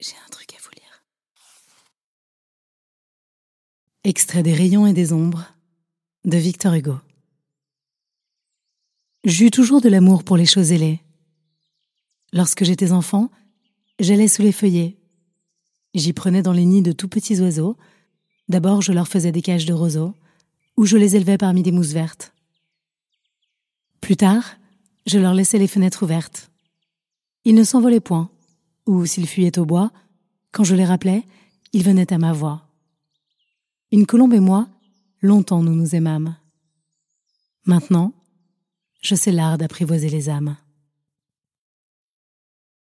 J'ai un truc à vous lire. Extrait des rayons et des ombres de Victor Hugo. J'eus toujours de l'amour pour les choses ailées. Lorsque j'étais enfant, j'allais sous les feuillets. J'y prenais dans les nids de tout petits oiseaux. D'abord, je leur faisais des cages de roseaux, ou je les élevais parmi des mousses vertes. Plus tard, je leur laissais les fenêtres ouvertes. Ils ne s'envolaient point ou s'ils fuyaient au bois, quand je les rappelais, ils venaient à ma voix. Une colombe et moi, longtemps nous nous aimâmes. Maintenant, je sais l'art d'apprivoiser les âmes.